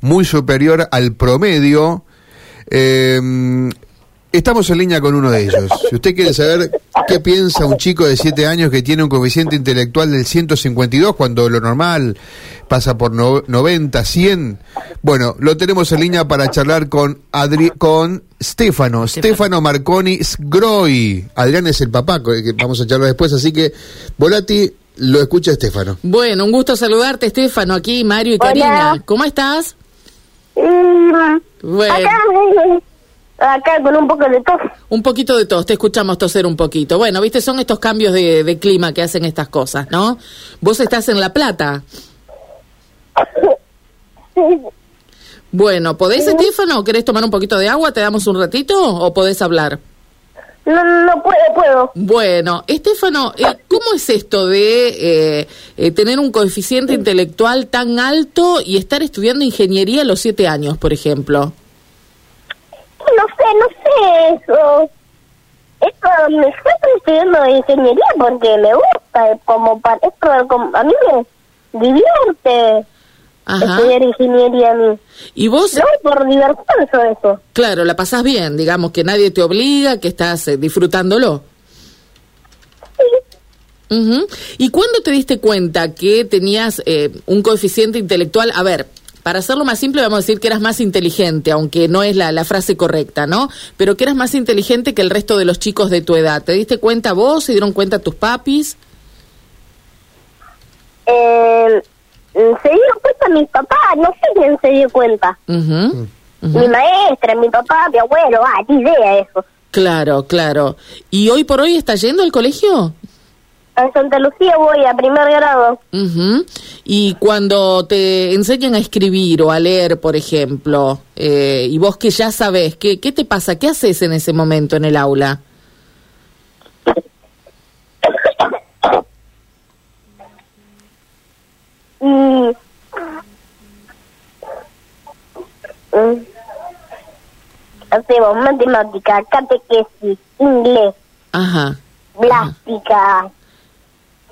muy superior al promedio. Eh, Estamos en línea con uno de ellos. Si usted quiere saber qué piensa un chico de 7 años que tiene un coeficiente intelectual del 152 cuando lo normal pasa por 90, 100, bueno, lo tenemos en línea para charlar con Adri con Stefano, Stefano Marconi Sgroi. Adrián es el papá, que vamos a charlar después, así que Volati lo escucha Stefano. Bueno, un gusto saludarte, Stefano, aquí Mario y Karina. ¿Cómo estás? Bueno. Acá con un poco de tos. Un poquito de tos, te escuchamos toser un poquito. Bueno, viste, son estos cambios de, clima que hacen estas cosas, ¿no? Vos estás en La Plata. Bueno, ¿podés, Estefano? ¿Querés tomar un poquito de agua? ¿Te damos un ratito o podés hablar? No, no puedo, puedo. Bueno, Estefano, eh, ¿cómo es esto de eh, eh, tener un coeficiente intelectual tan alto y estar estudiando ingeniería a los siete años, por ejemplo? no sé, no sé eso. Esto me estoy estudiando ingeniería porque me gusta, como para esto, como, a mí me divierte estudiar ingeniería a mí. ¿Y vos? No, por diversión sobre eso. Claro, la pasás bien, digamos, que nadie te obliga, que estás eh, disfrutándolo. Sí. ¿Y cuándo te diste cuenta que tenías eh, un coeficiente intelectual? A ver, para hacerlo más simple, vamos a decir que eras más inteligente, aunque no es la, frase correcta, ¿no? Pero que eras más inteligente que el resto de los chicos de tu edad. ¿Te diste cuenta vos? ¿Se dieron cuenta tus papis? Eh, se dio cuenta mi papá, no sé quién se dio cuenta. Mi maestra, mi papá, mi abuelo, ah, ni idea eso. Claro, claro. ¿Y hoy por hoy está yendo al colegio? En Santa Lucía voy a primer grado. Y cuando te enseñan a escribir o a leer, por ejemplo, eh, y vos que ya sabes, ¿qué, ¿qué te pasa? ¿Qué haces en ese momento en el aula? Mm. Hacemos matemática, catequesis, inglés, Ajá. plástica.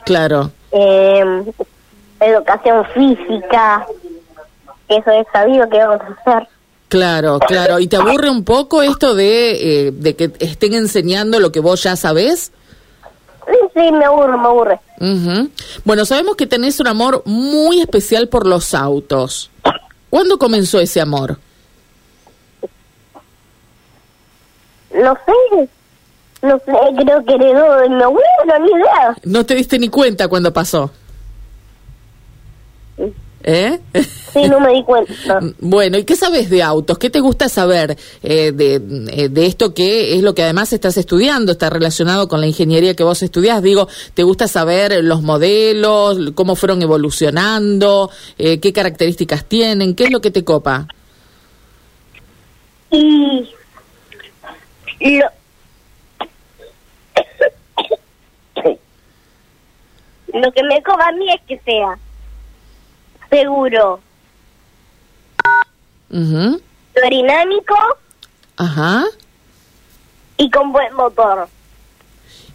Claro. Eh, educación física, eso es sabido que vamos a hacer. Claro, claro. ¿Y te aburre un poco esto de, eh, de que estén enseñando lo que vos ya sabés? Sí, sí, me aburre, me aburre. Bueno, sabemos que tenés un amor muy especial por los autos. ¿Cuándo comenzó ese amor? No sé, no sé, creo que heredó de mi abuelo, ni idea. No te diste ni cuenta cuando pasó. ¿Eh? Sí, no me di cuenta. bueno, ¿y qué sabes de autos? ¿Qué te gusta saber eh, de, eh, de, esto que es lo que además estás estudiando? Está relacionado con la ingeniería que vos estudiás. Digo, ¿te gusta saber los modelos, cómo fueron evolucionando, eh, qué características tienen? ¿Qué es lo que te copa? Y lo, Lo que me cobra a mí es que sea seguro, uh aerodinámico Ajá. y con buen motor.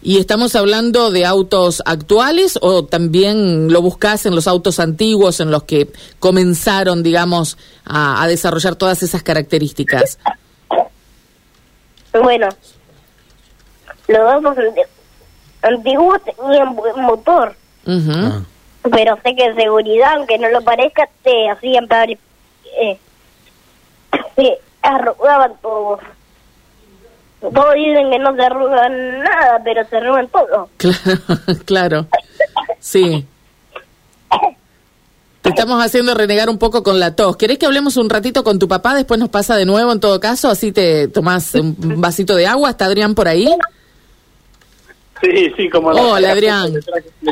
¿Y estamos hablando de autos actuales o también lo buscas en los autos antiguos en los que comenzaron, digamos, a, desarrollar todas esas características? Bueno, los autos antiguos tenían buen motor. Ah. Pero sé que seguridad, aunque no lo parezca, te hacían eh, se arrugaban todos. Todos dicen que no se arrugan nada, pero se arrugan todo. Claro, claro. Sí. Te estamos haciendo renegar un poco con la tos. ¿Querés que hablemos un ratito con tu papá? Después nos pasa de nuevo en todo caso, así te tomás un vasito de agua. ¿Está Adrián por ahí? Sí, sí, como Hola, Adrián. Le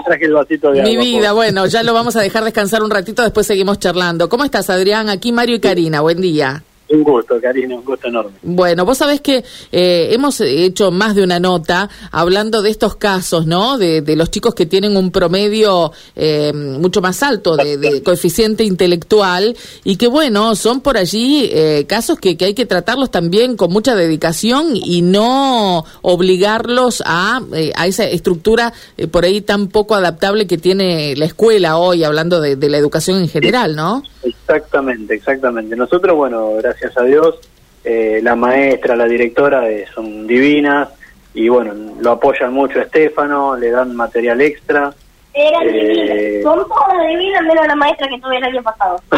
traje, el vasito de Mi vida, bueno, ya lo vamos a dejar descansar un ratito, después seguimos charlando. ¿Cómo estás, Adrián? Aquí Mario y Karina, buen día. Un gusto, Karina, un gusto enorme. Bueno, vos sabés que eh, hemos hecho más de una nota hablando de estos casos, ¿no? De, de los chicos que tienen un promedio eh, mucho más alto de, de coeficiente intelectual y que, bueno, son por allí eh, casos que, que hay que tratarlos también con mucha dedicación y no obligarlos a, eh, a esa estructura eh, por ahí tan poco adaptable que tiene la escuela hoy, hablando de, de la educación en general, ¿no? Exactamente, exactamente. Nosotros, bueno, gracias a Dios, eh, la maestra, la directora eh, son divinas y bueno, lo apoyan mucho a Estefano, le dan material extra. Eran Eh. divinas. Son todas divinas menos la maestra que tuve el año pasado.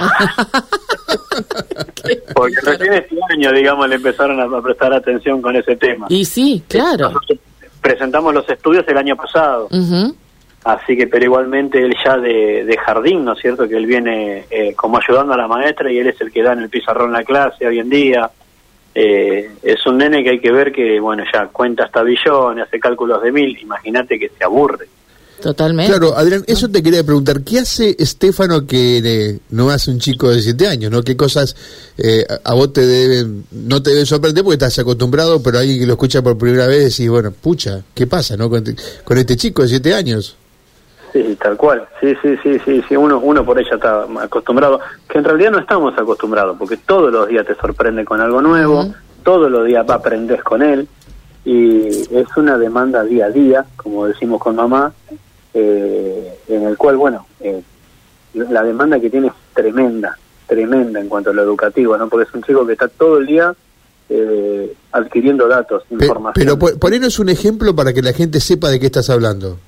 Porque recién este año, digamos, le empezaron a, a prestar atención con ese tema. Y sí, claro. Nosotros presentamos los estudios el año pasado, Ujú. Así que, pero igualmente él ya de, de jardín, ¿no es cierto? Que él viene eh, como ayudando a la maestra y él es el que da en el pizarrón la clase hoy en día. Eh, es un nene que hay que ver que, bueno, ya cuenta hasta billones, hace cálculos de mil, imagínate que se aburre. Totalmente. Claro, Adrián, eso te quería preguntar. ¿Qué hace Estefano que eh, no hace un chico de siete años? ¿no? ¿Qué cosas eh, a vos te deben, no te deben sorprender porque estás acostumbrado, pero alguien que lo escucha por primera vez y bueno, pucha, ¿qué pasa no con, con este chico de siete años? Sí, tal cual. Sí, sí, sí, sí, sí. Uno, uno por ella está acostumbrado, que en realidad no estamos acostumbrados, porque todos los días te sorprende con algo nuevo, todos los días aprendes con él, y es una demanda día a día, como decimos con mamá, eh, en el cual, bueno, eh, la demanda que tiene es tremenda, tremenda en cuanto a lo educativo, ¿no? Porque es un chico que está todo el día eh, adquiriendo datos, Pe- información. pero po- ponenos un ejemplo para que la gente sepa de qué estás hablando.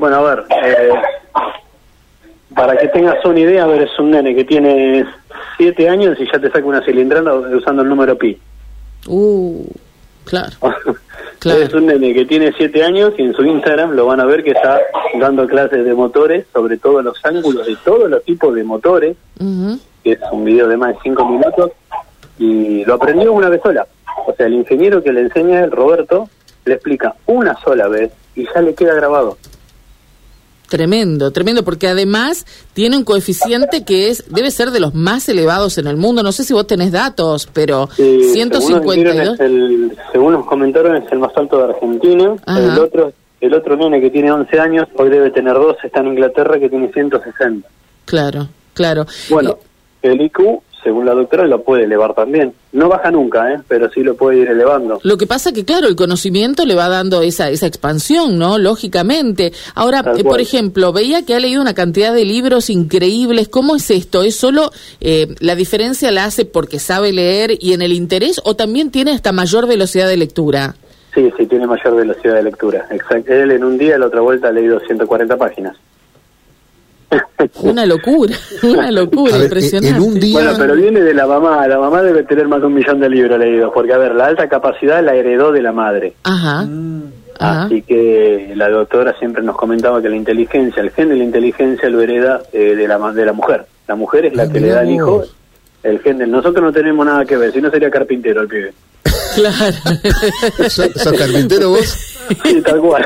Bueno, a ver, eh, para que tengas una idea, a ver, es un nene que tiene siete años y ya te saca una cilindrada usando el número pi. Uh, claro. Claro. Es un nene que tiene siete años y en su Instagram lo van a ver que está dando clases de motores, sobre todo los ángulos de todos los tipos de motores, que es un video de más de cinco minutos, y lo aprendió una vez sola. O sea, el ingeniero que le enseña, el Roberto, le explica una sola vez y ya le queda grabado. Tremendo, tremendo, porque además tiene un coeficiente que es debe ser de los más elevados en el mundo. No sé si vos tenés datos, pero Sí, Según, nos 152. dijeron, es el, según nos comentaron, es el más alto de Argentina. Ajá. El otro el otro nene que tiene 11 años, hoy debe tener dos, está en Inglaterra, que tiene 160. Claro, claro. Bueno, el IQ, según la doctora, lo puede elevar también. No baja nunca, ¿eh? pero sí lo puede ir elevando. Lo que pasa que, claro, el conocimiento le va dando esa, esa expansión, ¿no? Lógicamente. Ahora, eh, por ejemplo, veía que ha leído una cantidad de libros increíbles. ¿Cómo es esto? ¿Es solo eh, la diferencia la hace porque sabe leer y en el interés o también tiene hasta mayor velocidad de lectura? Sí, sí, tiene mayor velocidad de lectura. Exacto. Él en un día, la otra vuelta, ha leído 140 páginas. Una locura, una locura ver, impresionante. en un día- Bueno, pero viene de la mamá. La mamá debe tener más de un millón de libros leídos, porque, a ver, la alta capacidad la heredó de la madre. Ajá. Ajá. Así que la doctora siempre nos comentaba que la inteligencia, el gen de la inteligencia lo hereda eh, de la ma- de la mujer. La mujer es la Ah, que le da al hijo el gen del... Nosotros no tenemos nada que ver, si no sería carpintero el pibe. Claro. ¿Sos, sos carpintero vos? Sí, tal cual.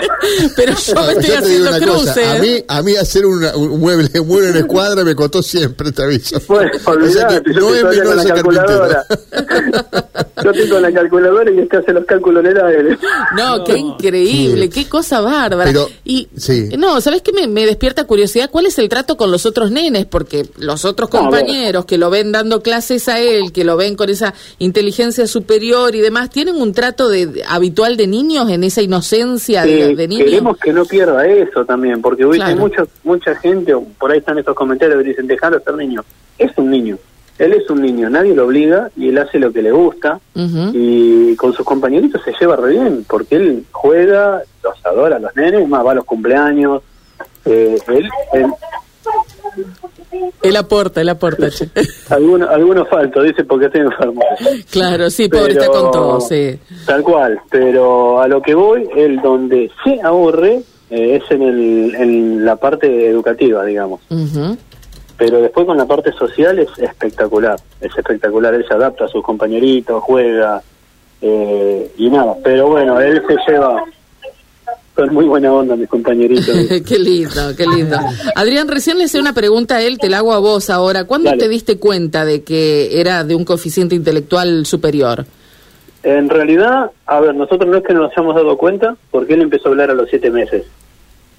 Pero yo me estoy Yo te digo haciendo una cosa, cruces. a mí, a mí hacer una- un mueble, un mueble en escuadra me costó siempre, te aviso. Bueno, O sea olvidate, no es la ser calculadora. yo estoy con la calculadora y este hace los cálculos en el aire. No, qué increíble, Sí. qué cosa bárbara. Pero, y sí. no, ¿sabes qué me, me despierta curiosidad? ¿Cuál es el trato con los otros nenes? Porque los otros No, a ver. compañeros que lo ven dando clases a él, que lo ven con esa inteligencia superior y demás, ¿tienen un trato de, de- habitual de niños en esa inocencia de, Sí, de niños? queremos que no pierda eso también, porque hoy Claro. hay mucho, mucha gente, por ahí están estos comentarios que dicen, déjalo ser niño. Es un niño, él es un niño, nadie lo obliga y él hace lo que le gusta y con sus compañeritos se lleva re bien, porque él juega, los adora los nenes, más va a los cumpleaños. Eh, él, él- Él aporta, él aporta. che. algunos alguno falto, dice porque estoy enfermo. claro, sí, pobre, está Pero- con todo, sí. Tal cual, pero a lo que voy, el donde se aburre eh, es en, el, en la parte educativa, digamos. Ujú. Pero después con la parte social es espectacular, es espectacular, él se adapta a sus compañeritos, juega eh, y nada. Pero bueno, él se lleva son muy buena onda mis compañeritos. qué lindo, qué lindo. Adrián, recién le hice una pregunta a él, te la hago a vos ahora. ¿Cuándo Dale. te diste cuenta de que era de un coeficiente intelectual superior? En realidad, a ver, nosotros no es que nos hayamos dado cuenta, porque él empezó a hablar a los siete meses.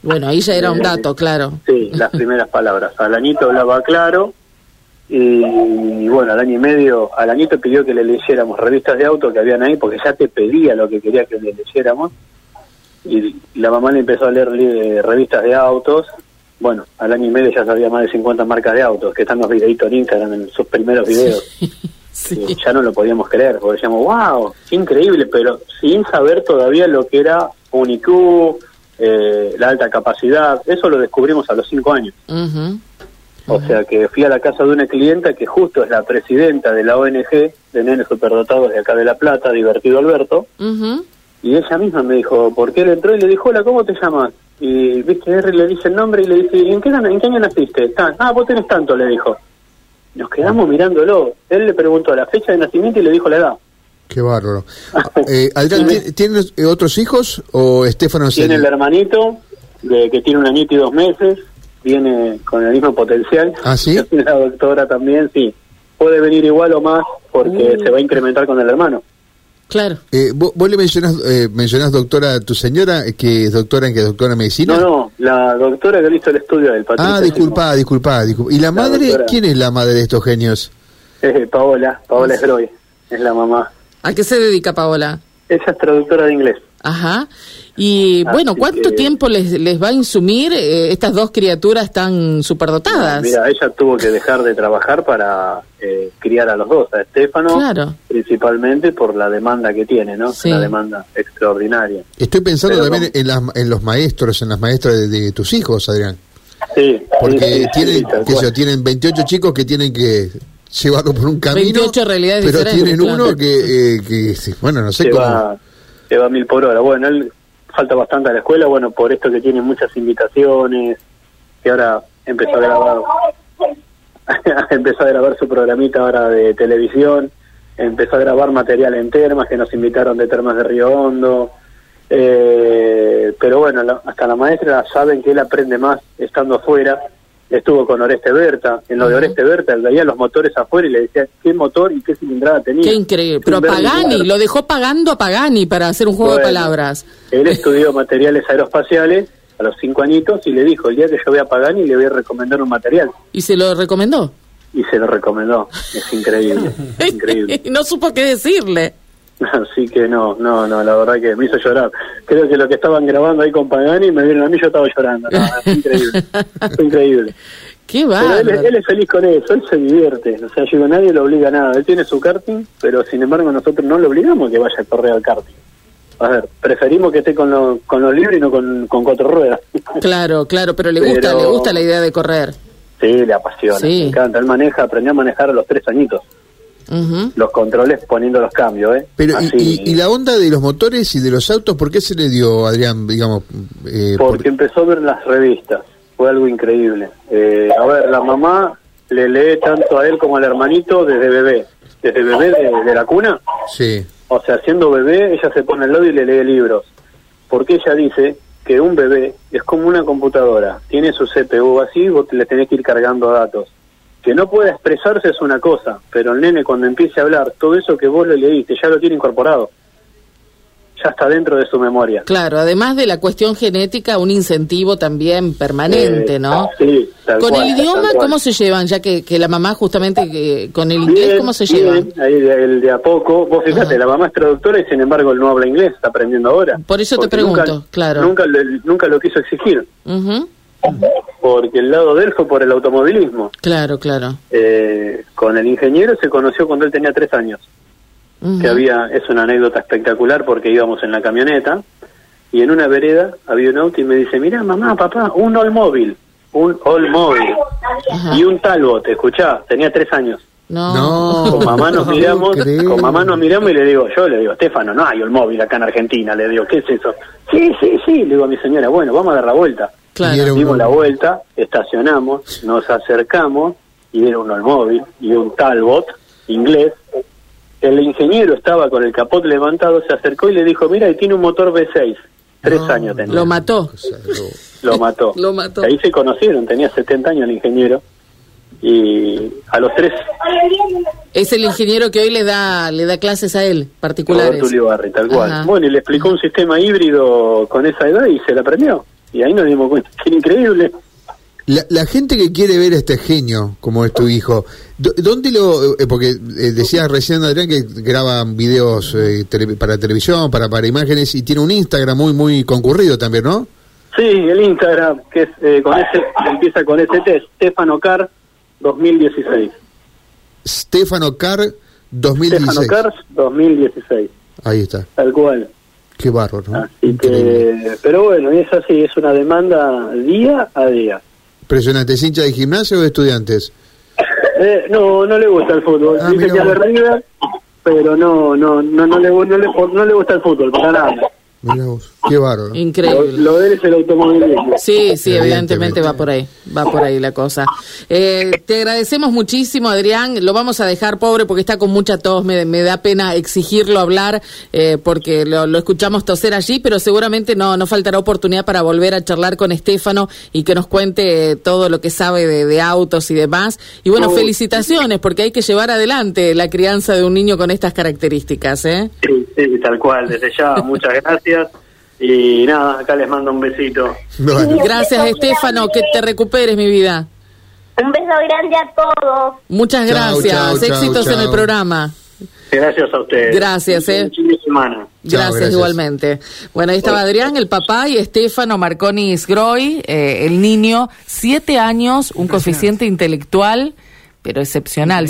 Bueno, ahí ya era un dato, claro. Sí, las primeras palabras. Al añito hablaba claro y, bueno, al año y medio, al añito pidió que le leyéramos revistas de auto que habían ahí porque ya te pedía lo que quería que le leyéramos y la mamá le empezó a leer revistas de autos. Bueno, al año y medio ya sabía más de 50 marcas de autos, que están los videitos en Instagram en sus primeros videos. Sí. Y ya no lo podíamos creer, porque decíamos, wow, qué increíble, pero sin saber todavía lo que era un IQ, eh, la alta capacidad, eso lo descubrimos a los cinco años. Ujú. O sea que fui a la casa de una clienta que justo es la presidenta de la ONG de Nenes Superdotados de acá de La Plata, Divertido Alberto, Ujú. y ella misma me dijo, ¿por qué él entró? Y le dijo, hola, ¿cómo te llamas? Y, viste, R le dice el nombre y le dice, ¿y en qué, año- en qué año naciste? "Ta- Ah, vos tenés tanto, le dijo. Nos quedamos mirándolo. Él le preguntó la fecha de nacimiento y le dijo la edad. Qué bárbaro. Eh, Adrián, ¿ti- ¿tienes eh, otros hijos o Estefano es Tiene el- el hermanito, de que tiene un añito y dos meses, viene con el mismo potencial. ¿Ah, sí? Tiene La doctora también, sí. Puede venir igual o más porque se va a incrementar con el hermano. Claro. Eh, ¿vos, vos le mencionás, eh, mencionás doctora a tu señora, eh, que es doctora en que es doctora en medicina? No, no, la doctora que hizo el estudio del Patricia ah, disculpa, disculpa, disculpa. ¿Y la madre? doctora. ¿Quién es la madre de estos genios? Eh, Paola, Paola Esgroy, es la mamá. ¿A qué se dedica Paola? Ella es traductora de inglés. Ajá. Y Así bueno, ¿cuánto que- tiempo les, les va a insumir eh, estas dos criaturas tan superdotadas? Mira, ella tuvo que dejar de trabajar para eh, criar a los dos, a Estefano, Claro. principalmente por la demanda que tiene, ¿no? Sí. Una demanda extraordinaria. Estoy pensando Pero también no. en, las, en los maestros, en las maestras de, de tus hijos, Adrián. Sí, Porque sí, sí, sí, tienen, tienen 28 chicos que tienen que llevarlo por un camino. 28 realidades Pero tienen claro. uno que, eh, que bueno, no sé se cómo. va, se va a mil por hora. Bueno, él falta bastante a la escuela, bueno, por esto que tiene muchas invitaciones, que ahora empezó a grabar, empezó a grabar su programita ahora de televisión, empezó a grabar material en Termas, que nos invitaron de Termas de Río Hondo, eh, pero bueno, la- hasta la maestra saben que él aprende más estando afuera, estuvo con Oreste Berta, en lo de. Oreste Berta, él veía los motores afuera y le decía qué motor y qué cilindrada tenía. Qué increíble. Pero Pagani, lo dejó pagando a Pagani para hacer un juego de palabras. Él estudió materiales aeroespaciales a los cinco añitos y le dijo, el día que yo vea a Pagani le voy a recomendar un material. ¿Y se lo recomendó? Y se lo recomendó. Es increíble, es increíble. y no supo qué decirle. Así que no, no, no, la verdad que me hizo llorar. Creo que lo que estaban grabando ahí con Pagani me vieron a mí, yo estaba llorando. No, fue increíble, fue increíble. Qué Pero él, es feliz con eso, él se divierte. O sea, yo digo, nadie lo obliga a nada. Él tiene su karting, pero sin embargo nosotros no lo obligamos a que vaya a correr al karting. A ver, preferimos que esté con, lo- con los libros y no con, con cuatro ruedas. Claro, claro, pero le gusta, Pero- le gusta la idea de correr. Sí, le apasiona, Sí. me encanta. Él maneja, aprendió a manejar a los tres añitos. Los controles poniendo los cambios, ¿eh? Pero, y, Así, y- y la onda de los motores y de los autos, ¿por qué se le dio, Adrián, digamos? eh, por- Porque empezó a ver las revistas. Fue algo increíble. Eh, a ver, la mamá le lee tanto a él como al hermanito desde bebé. Desde bebé de, de la cuna. Sí. O sea, siendo bebé, ella se pone al lado y le lee libros. Porque ella dice que un bebé es como una computadora. Tiene su CPU así, vos le tenés que ir cargando datos. Que no pueda expresarse es una cosa, pero el nene cuando empiece a hablar, todo eso que vos le leíste ya lo tiene incorporado. Ya está dentro de su memoria. Claro, además de la cuestión genética, un incentivo también permanente, Eh, ¿no? Sí, tal Con cual, el idioma. ¿cómo se llevan? Ya que, que la mamá justamente que, con el inglés, Bien, ¿cómo se bien, llevan? Ahí de, el de a poco. Vos fíjate, Ajá. la mamá es traductora y sin embargo él no habla inglés, está aprendiendo ahora. Por eso te pregunto, nunca- claro. Nunca, nunca lo quiso exigir, Ujú. porque el lado de él fue por el automovilismo. Claro, claro. Eh, con el ingeniero se conoció cuando él tenía tres años. Que había, es una anécdota espectacular porque íbamos en la camioneta y en una vereda había un auto y me dice, mira mamá, papá, un Olmóvil, un Olmóvil y un Talbot, escuchá, tenía tres años. No. No. Con mamá nos No miramos, con mamá nos miramos y le digo, yo le digo, Estefano, no hay Olmóvil acá en Argentina, le digo, ¿qué es eso? Sí, sí, sí, le digo a mi señora, bueno, vamos a dar la vuelta. Claro. Y era un- Dimos la vuelta, estacionamos, nos acercamos y era un Olmóvil y un Talbot inglés. El ingeniero estaba con el capot levantado, se acercó y le dijo, mira, y tiene un motor V6. Tres No, años tenía. Lo mató. Lo mató. Lo mató. Ahí se conocieron, tenía 70 años el ingeniero. Y a los tres, Es el ingeniero que hoy le da le da clases a él, particulares. Roberto Ulibarri, tal cual. Ajá. Bueno, y le explicó un sistema híbrido con esa edad y se la aprendió. Y ahí nos dimos cuenta que era increíble. La, la gente que quiere ver a este genio, como es tu hijo, ¿dó- ¿dónde lo...? eh, porque eh, decías recién, Adrián, que graban videos eh, tele- para televisión, para, para imágenes, y tiene un Instagram muy, muy concurrido también, ¿no? Sí, el Instagram, que es eh, con ese, empieza con ese test, Stefano Car 2016. Stefano Car 2016. Stefano Car 2016, Ahí está. tal cual. Qué bárbaro, ¿no? Así Increíble. que, pero bueno, es así, es una demanda día a día. Impresionante. ¿Es hincha de gimnasio o de estudiantes? Eh, no, no le gusta el fútbol. Ah, Dice que es de. River, pero no, no, no, no le, no le, no le gusta el fútbol, para nada. Mira vos. Qué bárbaro. Lo, Increíble. lo de él es el automovilismo. Sí, sí, evidentemente Evidentemente. va por ahí, va por ahí la cosa. Eh, te agradecemos muchísimo, Adrián. Lo vamos a dejar pobre porque está con mucha tos. Me, me da pena exigirlo hablar eh, porque lo, lo escuchamos toser allí, pero seguramente no, no faltará oportunidad para volver a charlar con Estefano y que nos cuente eh, todo lo que sabe de, de autos y demás. Y bueno, felicitaciones porque hay que llevar adelante la crianza de un niño con estas características, ¿eh? Sí, sí, tal cual, desde ya, muchas gracias. Y nada, acá les mando un besito. Bueno, Gracias, Estefano, que te recuperes, mi vida. Un beso grande a todos. Muchas gracias. Éxitos en el programa. Gracias a ustedes. Gracias, eh. Semana. Chao, Gracias, gracias. igualmente. Bueno, ahí estaba Adrián, el papá, y Estefano Marconi Sgroy, eh, el niño, siete años, un coeficiente intelectual, pero excepcional.